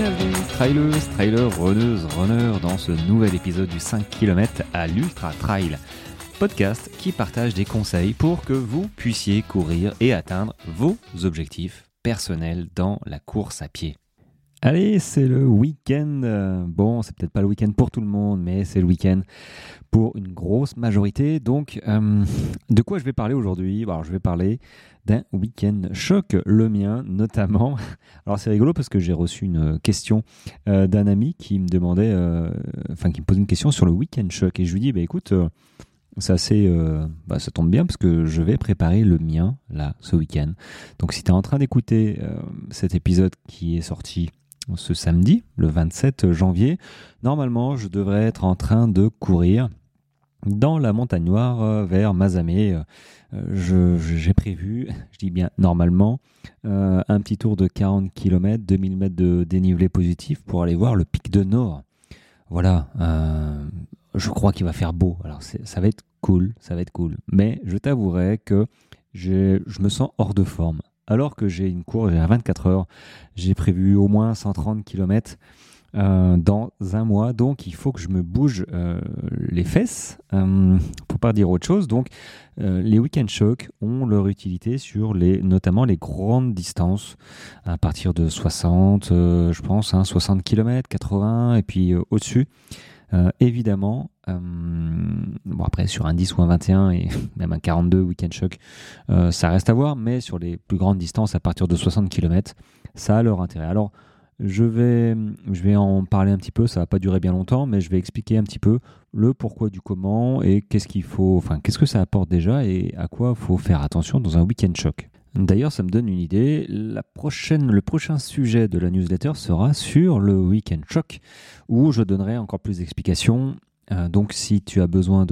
Bienvenue, trailers, trailers, runneuses, runners, dans ce nouvel épisode du 5 km à l'Ultra Trail. Podcast qui partage des conseils pour que vous puissiez courir et atteindre vos objectifs personnels dans la course à pied. Allez, c'est le week-end. Bon, c'est peut-être pas le week-end pour tout le monde, mais c'est le week-end pour une grosse majorité. Donc, euh, de quoi je vais parler aujourd'hui? Alors, je vais parler d'un week-end choc, le mien notamment. Alors, c'est rigolo parce que j'ai reçu une question euh, d'un ami qui me demandait, euh, enfin, qui me posait une question sur le week-end choc. Et je lui dis, bah écoute, c'est assez, bah, ça tombe bien parce que je vais préparer le mien là ce week-end. Donc, si tu es en train d'écouter cet épisode qui est sorti ce samedi, le 27 janvier, normalement, je devrais être en train de courir dans la montagne noire euh, vers Mazamé. Euh, j'ai prévu, je dis bien normalement, euh, un petit tour de 40 km, 2000 mètres de dénivelé positif pour aller voir le pic de Nord. Voilà, je crois qu'il va faire beau. Alors ça va être cool, ça va être cool. Mais je t'avouerai que je me sens hors de forme alors que j'ai une course, à 24 heures, j'ai prévu au moins 130 km euh, dans un mois, donc il faut que je me bouge euh, les fesses, euh, pour pas dire autre chose. Donc les week-end shocks ont leur utilité sur les, notamment les grandes distances, à partir de 60, je pense, 60 km, 80 et puis au-dessus. Euh, évidemment, euh, bon après sur un 10 ou un 21 et même un 42 week-end choc, euh, ça reste à voir, mais sur les plus grandes distances à partir de 60 km, ça a leur intérêt. Alors je vais, je vais en parler un petit peu, ça va pas durer bien longtemps, mais je vais expliquer un petit peu le pourquoi du comment et qu'est-ce qu'il faut, enfin qu'est-ce que ça apporte déjà et à quoi faut faire attention dans un week-end choc. D'ailleurs, ça me donne une idée. Le prochain sujet de la newsletter sera sur le Weekend Shock, où je donnerai encore plus d'explications. Euh, donc, si tu as besoin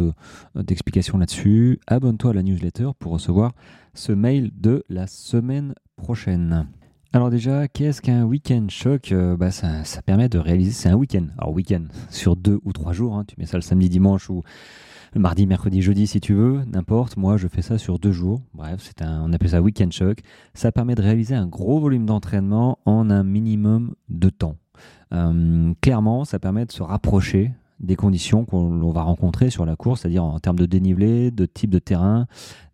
d'explications là-dessus, abonne-toi à la newsletter pour recevoir ce mail de la semaine prochaine. Alors déjà, qu'est-ce qu'un week-end choc euh, bah ça, permet de réaliser, c'est un week-end. Alors week-end sur deux ou trois jours, hein. tu mets ça le samedi, dimanche ou mardi, mercredi, jeudi si tu veux, n'importe. Moi, je fais ça sur deux jours. Bref, c'est un, on appelle ça week-end choc. Ça permet de réaliser un gros volume d'entraînement en un minimum de temps. Euh, clairement, ça permet de se rapprocher des conditions qu'on va rencontrer sur la course, c'est-à-dire en termes de dénivelé, de type de terrain,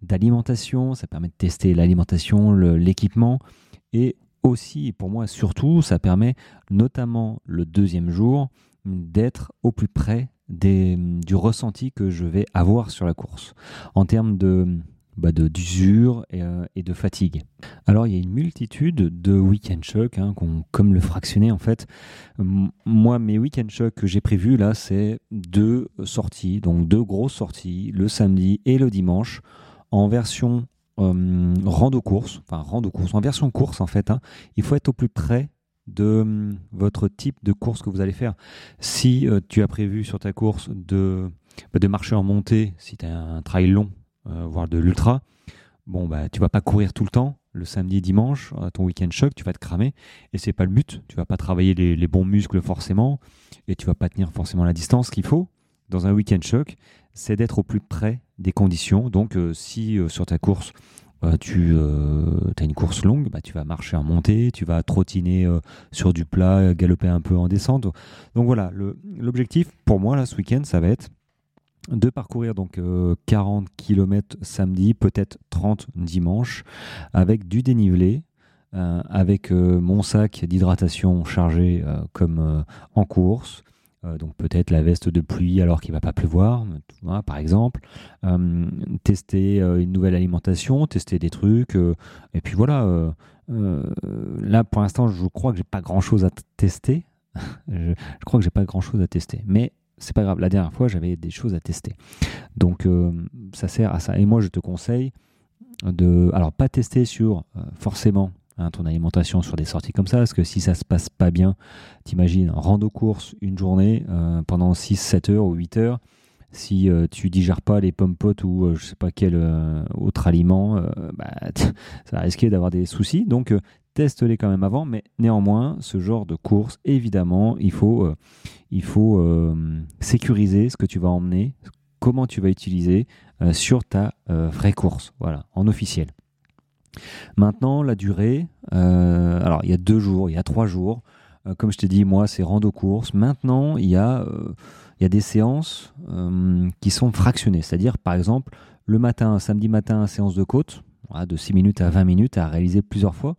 d'alimentation. Ça permet de tester l'alimentation, l'équipement et aussi, pour moi surtout, ça permet notamment le deuxième jour d'être au plus près du ressenti que je vais avoir sur la course en termes de bah d'usure euh, et, de fatigue. Alors il y a une multitude de week-end shocks, hein, comme le fractionner en fait. moi, mes week-end shocks que j'ai prévus là, c'est deux sorties, donc deux grosses sorties, le samedi et le dimanche, en version euh, rando course, enfin rando course, en version course en fait. Hein. il faut être au plus près de hum, votre type de course que vous allez faire. Si euh, tu as prévu sur ta course de, bah, de marcher en montée, si tu as un trail long, euh, voire de l'ultra, bon bah tu vas pas courir tout le temps. Le samedi, dimanche, ton week-end choc, tu vas te cramer et c'est pas le but. Tu vas pas travailler les, bons muscles forcément et tu vas pas tenir forcément la distance qu'il faut. Dans un week-end choc, c'est d'être au plus près des conditions. Donc, euh, si sur ta course, euh, tu euh, as une course longue, bah, tu vas marcher en montée, tu vas trottiner euh, sur du plat, galoper un peu en descente. Donc voilà, l'objectif pour moi là, ce week-end, ça va être de parcourir donc 40 km samedi, peut-être 30 dimanche, avec du dénivelé, avec mon sac d'hydratation chargé comme en course, euh, donc peut-être la veste de pluie alors qu'il va pas pleuvoir, par exemple. Euh, tester euh, une nouvelle alimentation, tester des trucs. et puis voilà. là, pour l'instant, je crois que j'ai pas grand-chose à tester. je, crois que j'ai pas grand-chose à tester. Mais c'est pas grave. La dernière fois, j'avais des choses à tester. Donc ça sert à ça. Et moi, je te conseille de, alors pas tester sur forcément Hein, ton alimentation sur des sorties comme ça, parce que si ça se passe pas bien, t'imagines, rando course une journée euh, pendant 6, 7 heures ou 8 heures, si euh, tu digères pas les pommes potes ou euh, je sais pas quel autre aliment, bah, ça va d'avoir des soucis. Donc teste-les quand même avant, mais néanmoins, ce genre de course, évidemment, il faut, il faut sécuriser ce que tu vas emmener, comment tu vas utiliser sur ta vraie course, voilà, en officiel. Maintenant, la durée, euh, alors il y a deux jours, il y a trois jours. comme je t'ai dit, moi, c'est rando course. Maintenant, il y a, il y a des séances qui sont fractionnées. C'est-à-dire, par exemple, le matin, samedi matin, séance de côte, de 6 minutes à 20 minutes à réaliser plusieurs fois.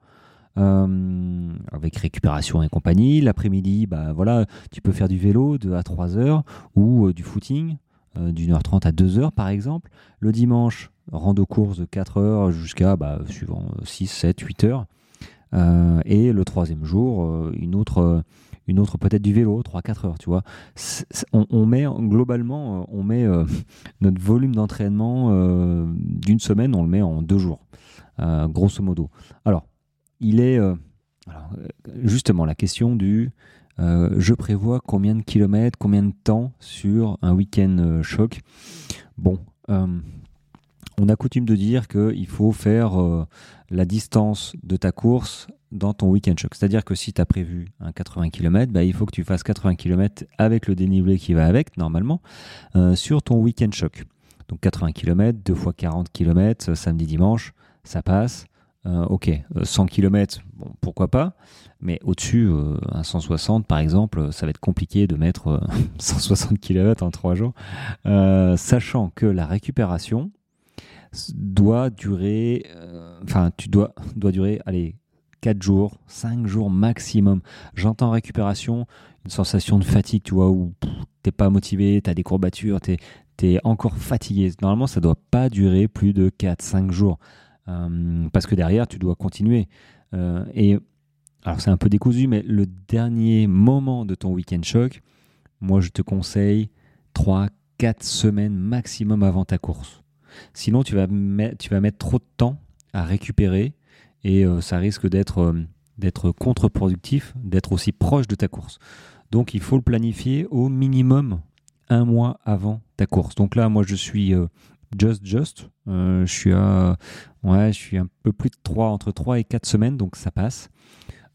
Euh, avec récupération et compagnie. L'après-midi, bah, voilà, tu peux faire du vélo de à 3 heures ou euh, du footing euh, d'une heure 30 à 2 heures par exemple. Le dimanche, rando course de 4 heures jusqu'à, bah, suivant 6, 7, 8 heures. et le troisième jour, une autre, une autre peut-être du vélo, 3-4 heures, tu vois. on, met globalement, on met notre volume d'entraînement d'une semaine, on le met en deux jours, grosso modo. Alors, il est euh, euh, justement la question du euh, je prévois combien de kilomètres, combien de temps sur un week-end choc? Bon, on a coutume de dire qu'il faut faire la distance de ta course dans ton week-end choc. C'est-à-dire que si tu as prévu un 80 km, bah, il faut que tu fasses 80 km avec le dénivelé qui va avec, normalement, sur ton week-end choc. Donc 80 km, 2 fois 40 km, samedi, dimanche, ça passe. Euh, ok, 100 euh, km, pourquoi pas, mais au-dessus, euh, un 160 par exemple, ça va être compliqué de mettre 160 km en 3 jours, sachant que la récupération doit durer, enfin, tu dois, durer, allez, 4 jours, 5 jours maximum. J'entends récupération, une sensation de fatigue, tu vois, où t'es pas motivé, tu as des courbatures, tu es, encore fatigué. Normalement, ça doit pas durer plus de 4-5 jours. Euh, parce que derrière, tu dois continuer. Euh, et alors, c'est un peu décousu, mais le dernier moment de ton week-end choc, moi, je te conseille 3-4 semaines maximum avant ta course. Sinon, tu vas, tu vas mettre trop de temps à récupérer et euh, ça risque d'être d'être contre-productif, d'être aussi proche de ta course. Donc il faut le planifier au minimum un mois avant ta course. Donc là, moi je suis just just. Euh, je suis ouais, je suis un peu plus de 3 entre 3 et 4 semaines donc ça passe.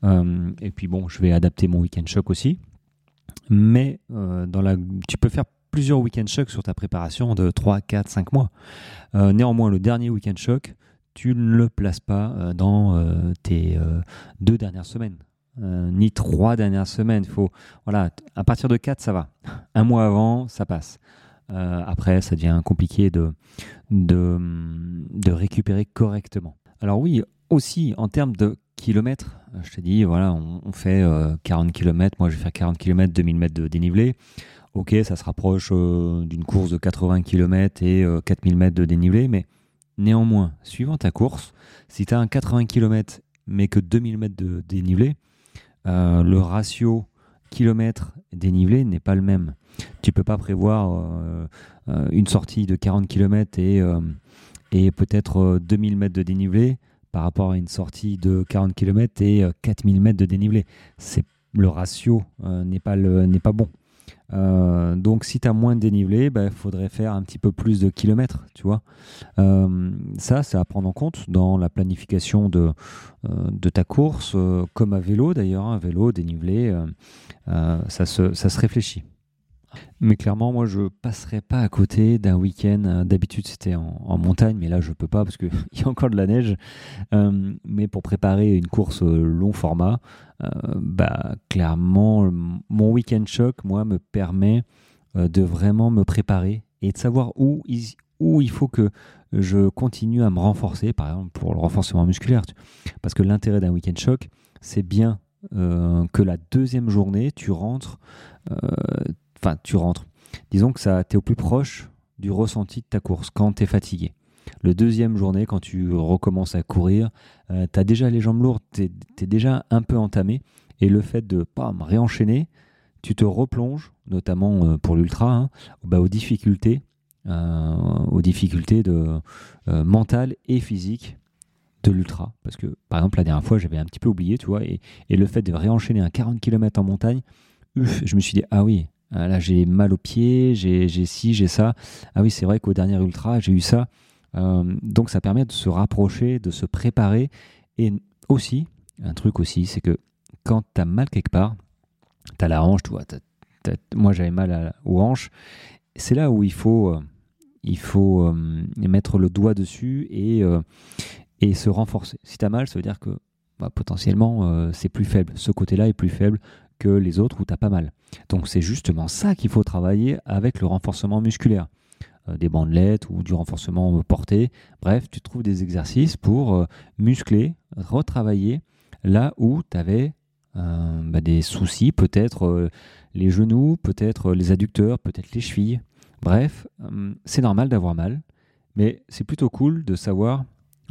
Euh, et puis bon, je vais adapter mon week-end choc aussi. Mais euh, dans la tu peux faire plusieurs week-end chocs sur ta préparation de 3, 4, 5 mois. néanmoins, le dernier week-end choc, tu ne le places pas dans tes deux dernières semaines. ni trois dernières semaines. Faut, voilà, à partir de 4, ça va. Un mois avant, ça passe. Euh, après, ça devient compliqué de, de, récupérer correctement. Alors oui, aussi en termes de kilomètres, euh, je te dis, voilà, on, fait 40 euh, km, moi je vais faire 40 km, 2000 mètres de dénivelé. Ok, ça se rapproche d'une course de 80 km et 4000 mètres de dénivelé, mais néanmoins, suivant ta course, si tu as un 80 km mais que 2000 mètres de dénivelé, le ratio kilomètres dénivelé n'est pas le même. Tu peux pas prévoir euh, euh, une sortie de 40 km et, euh, et peut-être 2000 mètres de dénivelé par rapport à une sortie de 40 km et 4000 mètres de dénivelé. Le ratio n'est pas n'est pas bon. Euh, donc si tu as moins de dénivelé, il ben, faudrait faire un petit peu plus de kilomètres, tu vois. Euh, ça, c'est à prendre en compte dans la planification de, euh, ta course, comme à vélo d'ailleurs, un hein, vélo dénivelé, ça se réfléchit. Mais clairement, moi, je passerai pas à côté d'un week-end. Euh, d'habitude, c'était en, montagne, mais là, je peux pas parce qu'il y a encore de la neige. Euh, mais pour préparer une course euh, long format, bah, clairement, mon week-end choc, moi, me permet de vraiment me préparer et de savoir où où il faut que je continue à me renforcer, par exemple pour le renforcement musculaire. Parce que l'intérêt d'un week-end choc, c'est bien que la deuxième journée, tu rentres, Enfin, tu rentres. Disons que ça, tu es au plus proche du ressenti de ta course quand tu es fatigué. Le deuxième journée, quand tu recommences à courir, euh, tu as déjà les jambes lourdes, tu es, déjà un peu entamé. Et le fait de me réenchaîner, tu te replonges, notamment euh, pour l'ultra, hein, bah, aux difficultés, euh, aux difficultés de, mentales et physiques de l'ultra. Parce que, par exemple, la dernière fois, j'avais un petit peu oublié, tu vois, et, et le fait de réenchaîner un 40 km en montagne, je me suis dit, ah oui, ah, là, j'ai mal aux pieds, j'ai ci, j'ai ça. Ah oui, c'est vrai qu'au dernier ultra, j'ai eu ça. Euh, donc, ça permet de se rapprocher, de se préparer. Et aussi, un truc aussi, c'est que quand tu as mal quelque part, tu as la hanche, vois, moi j'avais mal aux hanches. C'est là où il faut, euh, il faut euh, mettre le doigt dessus et, et se renforcer. Si tu as mal, ça veut dire que bah, potentiellement c'est plus faible. Ce côté-là est plus faible que les autres où tu as pas mal. Donc c'est justement ça qu'il faut travailler avec le renforcement musculaire. des bandelettes ou du renforcement porté. Bref, tu trouves des exercices pour muscler, retravailler là où tu avais bah, des soucis, peut-être les genoux, peut-être les adducteurs, peut-être les chevilles. Bref, c'est normal d'avoir mal, mais c'est plutôt cool de savoir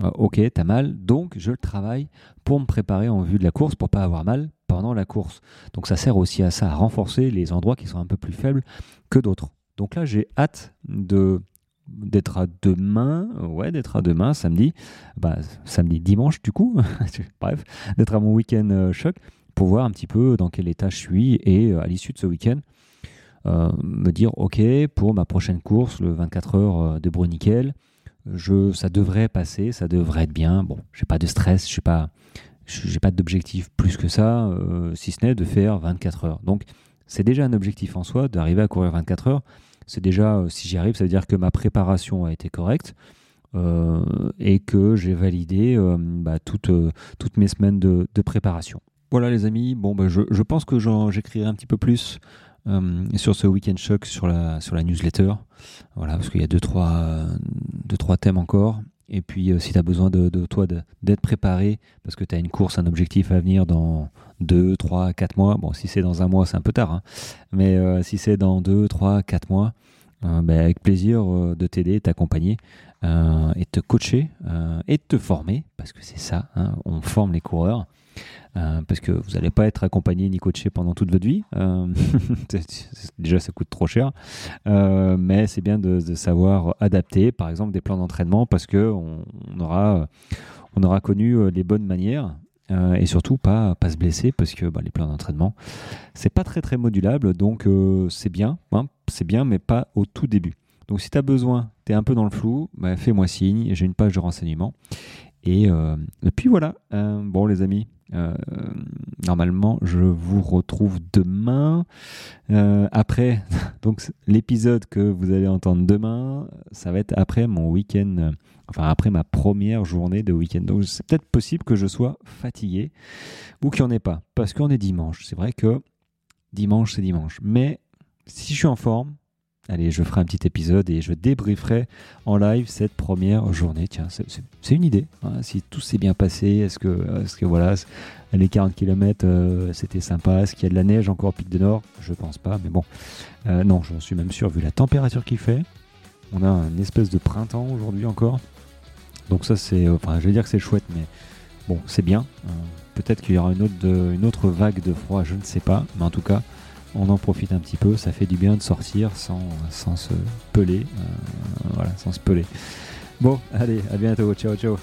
euh, ok, t'as mal, donc je le travaille pour me préparer en vue de la course, pour pas avoir mal pendant la course. Donc ça sert aussi à ça, à renforcer les endroits qui sont un peu plus faibles que d'autres. Donc là, j'ai hâte d'être à demain, ouais, d'être à demain, samedi, bah, samedi, dimanche du coup, bref, d'être à mon week-end euh, choc pour voir un petit peu dans quel état je suis et euh, à l'issue de ce week-end, me dire, ok, pour ma prochaine course, le 24 heures de Bruniquel, ça devrait passer, ça devrait être bien. Bon, j'ai pas de stress, je n'ai pas, j'ai pas d'objectif plus que ça, euh, si ce n'est de faire 24 heures. Donc, c'est déjà un objectif en soi d'arriver à courir 24 heures. C'est déjà, euh, si j'y arrive, ça veut dire que ma préparation a été correcte euh, et que j'ai validé bah, toutes, toutes mes semaines de, préparation. Voilà les amis, bon, bah, je, je pense que j'écrirai un petit peu plus sur ce Weekend Shock sur la, sur la newsletter. Voilà, parce qu'il y a deux trois, deux, trois thèmes encore. Et puis, euh, si tu as besoin de, de toi d'être préparé, parce que tu as une course, un objectif à venir dans 2, 3, 4 mois, bon, si c'est dans un mois, c'est un peu tard, hein. mais euh, si c'est dans 2, 3, 4 mois, ben, avec plaisir de t'aider, t'accompagner et te coacher et de te former, parce que c'est ça, hein, on forme les coureurs. Euh, parce que vous n'allez pas être accompagné ni coaché pendant toute votre vie. Euh, déjà, ça coûte trop cher. Euh, mais c'est bien de, savoir adapter, par exemple, des plans d'entraînement parce qu'on on aura, on aura connu les bonnes manières. et surtout pas, pas se blesser parce que bah, les plans d'entraînement c'est pas très très modulable donc c'est bien hein, c'est bien mais pas au tout début donc si tu as besoin tu es un peu dans le flou bah, fais-moi signe j'ai une page de renseignement et, et puis voilà bon les amis euh, normalement, je vous retrouve demain. Euh, après, donc l'épisode que vous allez entendre demain, ça va être après mon week-end, enfin après ma première journée de week-end. Donc c'est peut-être possible que je sois fatigué ou qu'il n'y en ait pas, parce qu'on est dimanche. C'est vrai que dimanche, c'est dimanche. Mais si je suis en forme, Allez, je ferai un petit épisode et je débrieferai en live cette première journée. Tiens, c'est une idée. Hein. Si tout s'est bien passé, est-ce que, voilà, les 40 km, euh, c'était sympa? Est-ce qu'il y a de la neige encore au pic de Nord? Je pense pas, mais bon. Euh, non, j'en suis même sûr, vu la température qu'il fait. On a une espèce de printemps aujourd'hui encore. Donc ça, c'est... Enfin, je vais dire que c'est chouette, mais bon, c'est bien. Euh, peut-être qu'il y aura une autre, une autre vague de froid, je ne sais pas. Mais en tout cas, on en profite un petit peu, ça fait du bien de sortir sans, sans se peler. Euh, voilà, sans se peler. Bon, allez, à bientôt, ciao ciao